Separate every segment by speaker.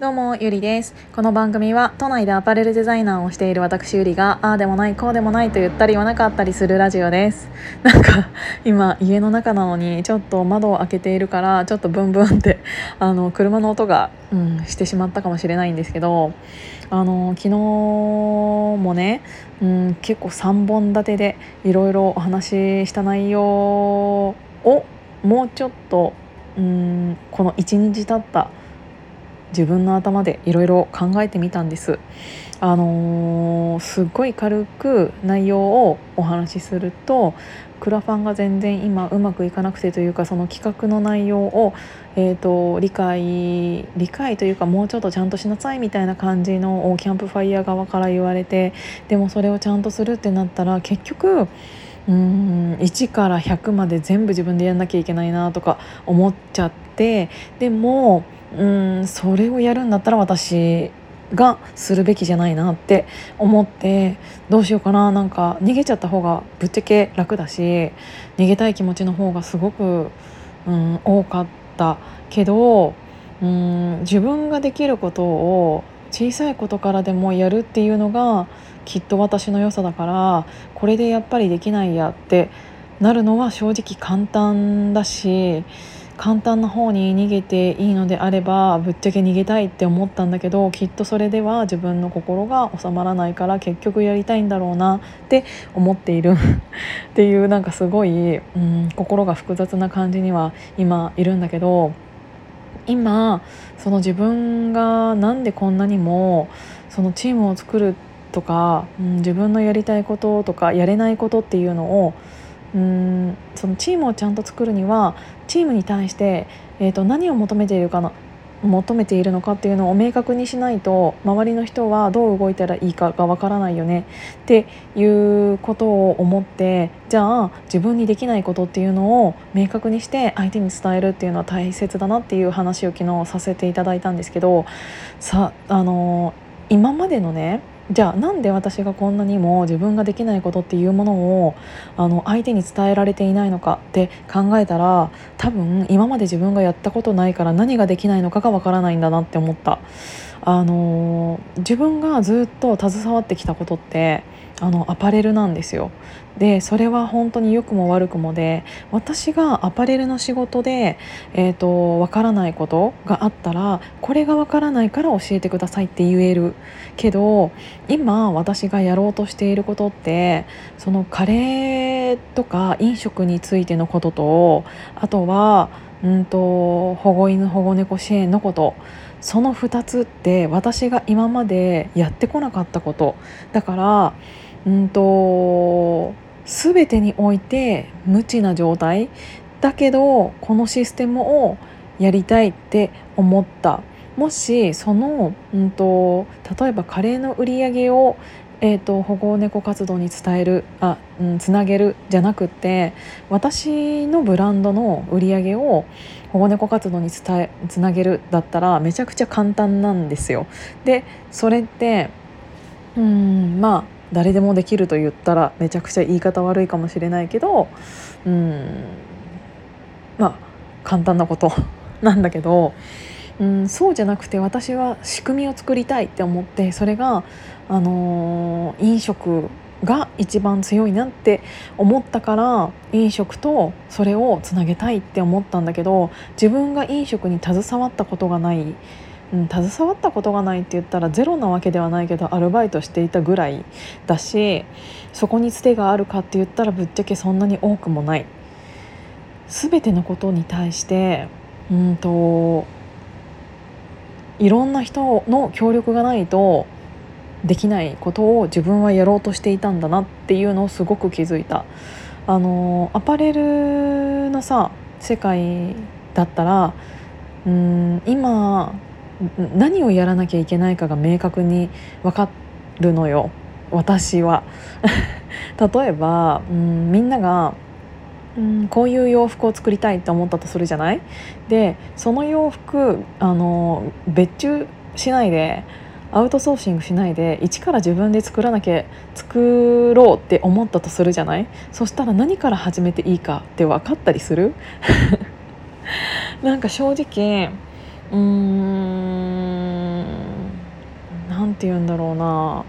Speaker 1: どうも、ゆりです。この番組は、都内でアパレルデザイナーをしている私ゆりが、ああでもない、こうでもないと言ったり言わなかったりするラジオです。なんか、今、家の中なのに、ちょっと窓を開けているから、ちょっとブンブンって、あの、車の音が、うん、してしまったかもしれないんですけど、あの、昨日もね、うん、結構3本立てで、いろいろお話しした内容を、もうちょっと、うん、この1日経った自分の頭でいろいろ考えてみたんです。あのー、すっごい軽く内容をお話しするとクラファンが全然今うまくいかなくてというかその企画の内容を、えーと、理解理解というかもうちょっとちゃんとしなさいみたいな感じのキャンプファイヤー側から言われてでもそれをちゃんとするってなったら結局うん1から100まで全部自分でやんなきゃいけないなとか思っちゃってでもうんそれをやるんだったら私がするべきじゃないなって思ってどうしようかな。なんか逃げちゃった方がぶっちゃけ楽だし逃げたい気持ちの方がすごく、うん、多かったけど、うん、自分ができることを小さいことからでもやるっていうのがきっと私の良さだからこれでやっぱりできないやってなるのは正直簡単だし簡単な方に逃げていいのであればぶっちゃけ逃げたいって思ったんだけどきっとそれでは自分の心が収まらないから結局やりたいんだろうなって思っている。っていうなんかすごい、うん、心が複雑な感じには今いるんだけど今その自分がなんでこんなにもそのチームを作るとか、うん、自分のやりたいこととかやれないことっていうのをうんそのチームをちゃんと作るにはチームに対して、えーと、何を求めているかな求めているのかっていうのを明確にしないと周りの人はどう動いたらいいかがわからないよね。っていうことを思ってじゃあ自分にできないことっていうのを明確にして相手に伝えるっていうのは大切だなっていう話を昨日させていただいたんですけどさあの今までのねじゃあなんで私がこんなにも自分ができないことっていうものをあの相手に伝えられていないのかって考えたら多分今まで自分がやったことないから何ができないのかがわからないんだなって思った。あの自分がずっと携わってきたことってあのアパレルなんですよ。でそれは本当に良くも悪くもで私がアパレルの仕事で、えーと、分からないことがあったらこれが分からないから教えてくださいって言える。けど今私がやろうとしていることってそのカレーとか飲食についてのこととあとはうんと保護犬保護猫支援のことその2つって私が今までやってこなかったこと。だからうんと全てにおいて無知な状態だけどこのシステムをやりたいって思ったもしその、うんと、例えばカレーの売り上げを、えーと、保護猫活動に伝えるあ、うん、つなげるじゃなくて私のブランドの売り上げを保護猫活動に伝えつなげるだったらめちゃくちゃ簡単なんですよ。でそれってうんまあ誰でもできると言ったらめちゃくちゃ言い方悪いかもしれないけどうん。まあ簡単なこと なんだけどうんそうじゃなくて私は仕組みを作りたいって思ってそれが、あのー、飲食が一番強いなって思ったから飲食とそれをつなげたいって思ったんだけど自分が飲食に携わったことがないうん、携わったことがないって言ったらゼロなわけではないけどアルバイトしていたぐらいだしそこにつてがあるかって言ったらぶっちゃけそんなに多くもない全てのことに対してうんといろんな人の協力がないとできないことを自分はやろうとしていたんだなっていうのをすごく気づいた。あのアパレルのさ世界だったらうん今何をやらなきゃいけないかが明確に分かるのよ。私は。例えば、うん、みんなが、うん、こういう洋服を作りたいって思ったとするじゃない？でその洋服あの別注しないでアウトソーシングしないで一から自分で作らなきゃ作ろうって思ったとするじゃない？そしたら何から始めていいかって分かったりする？なんか正直うーん。何て言うんだろうな。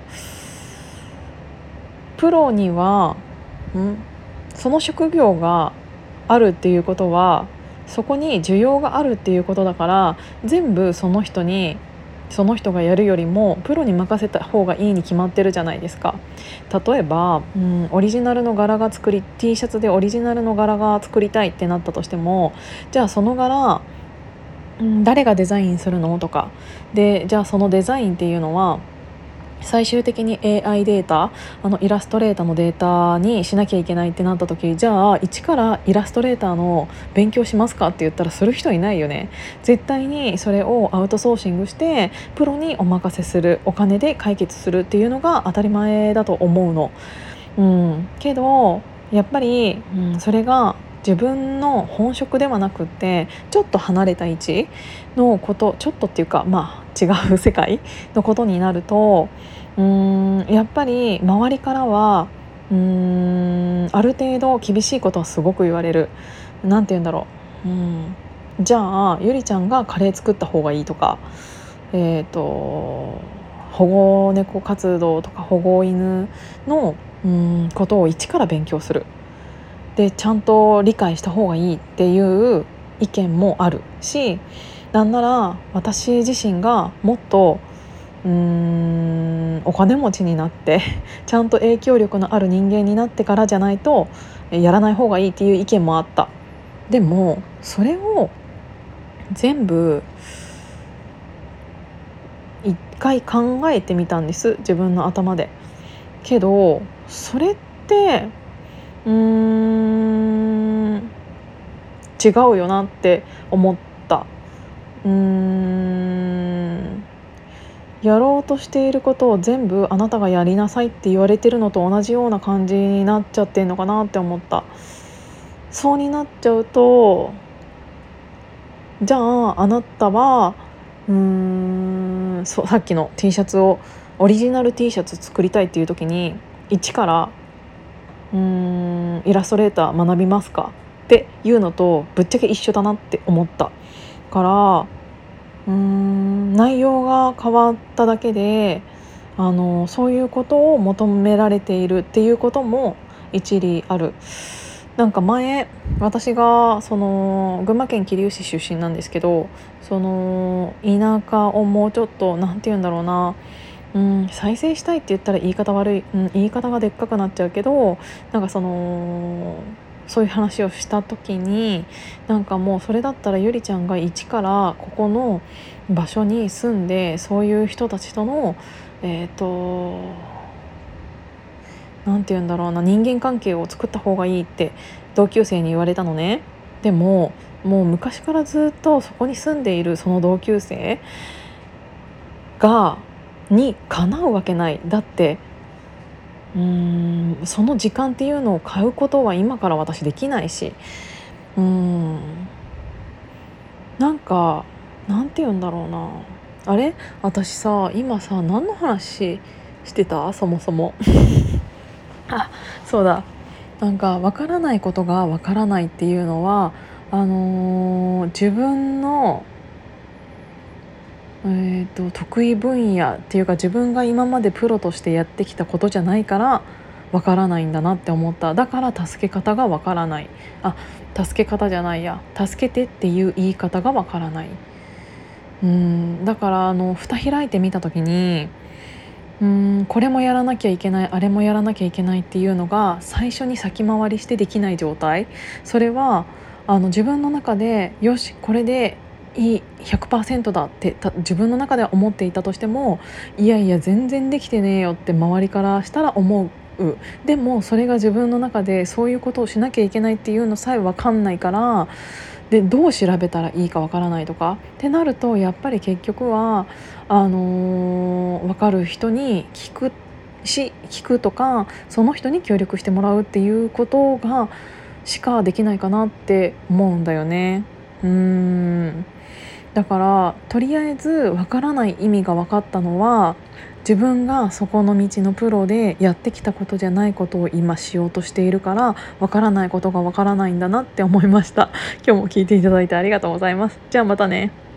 Speaker 1: プロにはん？その職業があるっていうことはそこに需要があるっていうことだから全部その人にその人がやるよりもプロに任せた方がいいに決まってるじゃないですか。例えば、うん、オリジナルの柄が作り T シャツでオリジナルの柄が作りたいってなったとしてもじゃあその柄、ん、誰がデザインするの？とか。でじゃあそのデザインっていうのは最終的に AI データあのイラストレーターのデータにしなきゃいけないってなった時じゃあ一からイラストレーターの勉強しますかって言ったらする人いないよね。絶対にそれをアウトソーシングしてプロにお任せするお金で解決するっていうのが当たり前だと思うの。うん、けどやっぱり、うん、それが自分の本職ではなくてちょっと離れた位置のことちょっとっていうかまあ違う世界のことになるとうーんやっぱり周りからはうーんある程度厳しいことはすごく言われる。なんて言うんだろう、うん、じゃあゆりちゃんがカレー作った方がいいとかえっ、ー、と保護猫活動とか保護犬のうんことを一から勉強するでちゃんと理解した方がいいっていう意見もあるしなんなら私自身がもっとうーんお金持ちになって ちゃんと影響力のある人間になってからじゃないとやらない方がいいっていう意見もあった。でもそれを全部一回考えてみたんです自分の頭で。けどそれってうーん。違うよなって思った。うーん。やろうとしていることを全部あなたがやりなさいって言われてるのと同じような感じになっちゃってんのかなって思った。そうになっちゃうとじゃああなたはうーん。そうさっきの T シャツをオリジナル T シャツ作りたいっていう時に一からイラストレーター学びますかっていうのとぶっちゃけ一緒だなって思ったからうーん内容が変わっただけであのそういうことを求められているっていうことも一理ある。なんか前私がその群馬県桐生市出身なんですけどその田舎をもうちょっと何て言うんだろうなうん、再生したいって言ったら言い方悪い、うん、言い方がでっかくなっちゃうけどなんかそのそういう話をした時になんかもうそれだったらゆりちゃんが一からここの場所に住んでそういう人たちとのえっ、ー、と何て言うんだろうな人間関係を作った方がいいって同級生に言われたのね。でももう昔からずっとそこに住んでいるその同級生がにかなうわけない。だってうんその時間っていうのを買うことは今から私できないしうんなんかなんて言うんだろうな。あれ？私さ今さ何の話してた？そもそも。あそうだ。なんか分からないことが分からないっていうのはあのー、自分のえーと、得意分野っていうか自分が今までプロとしてやってきたことじゃないからわからないんだなって思った。だから助け方がわからない。あ助け方じゃないや。助けてっていう言い方がわからない。うんだからあの蓋開いてみた時にうんこれもやらなきゃいけないあれもやらなきゃいけないっていうのが最初に先回りしてできない状態。それはあの自分の中でよしこれでいい100%だって自分の中では思っていたとしてもいやいや全然できてねえよって周りからしたら思うでもそれが自分の中でそういうことをしなきゃいけないっていうのさえ分かんないからでどう調べたらいいか分からないとかってなるとやっぱり結局はあのー、分かる人に聞くし聞くとかその人に協力してもらうっていうことがしかできないかなって思うんだよね。うーん。だからとりあえずわからない意味が分かったのは自分がそこの道のプロでやってきたことじゃないことを今しようとしているからわからないことがわからないんだなって思いました。今日も聞いていただいてありがとうございます。じゃあまたね。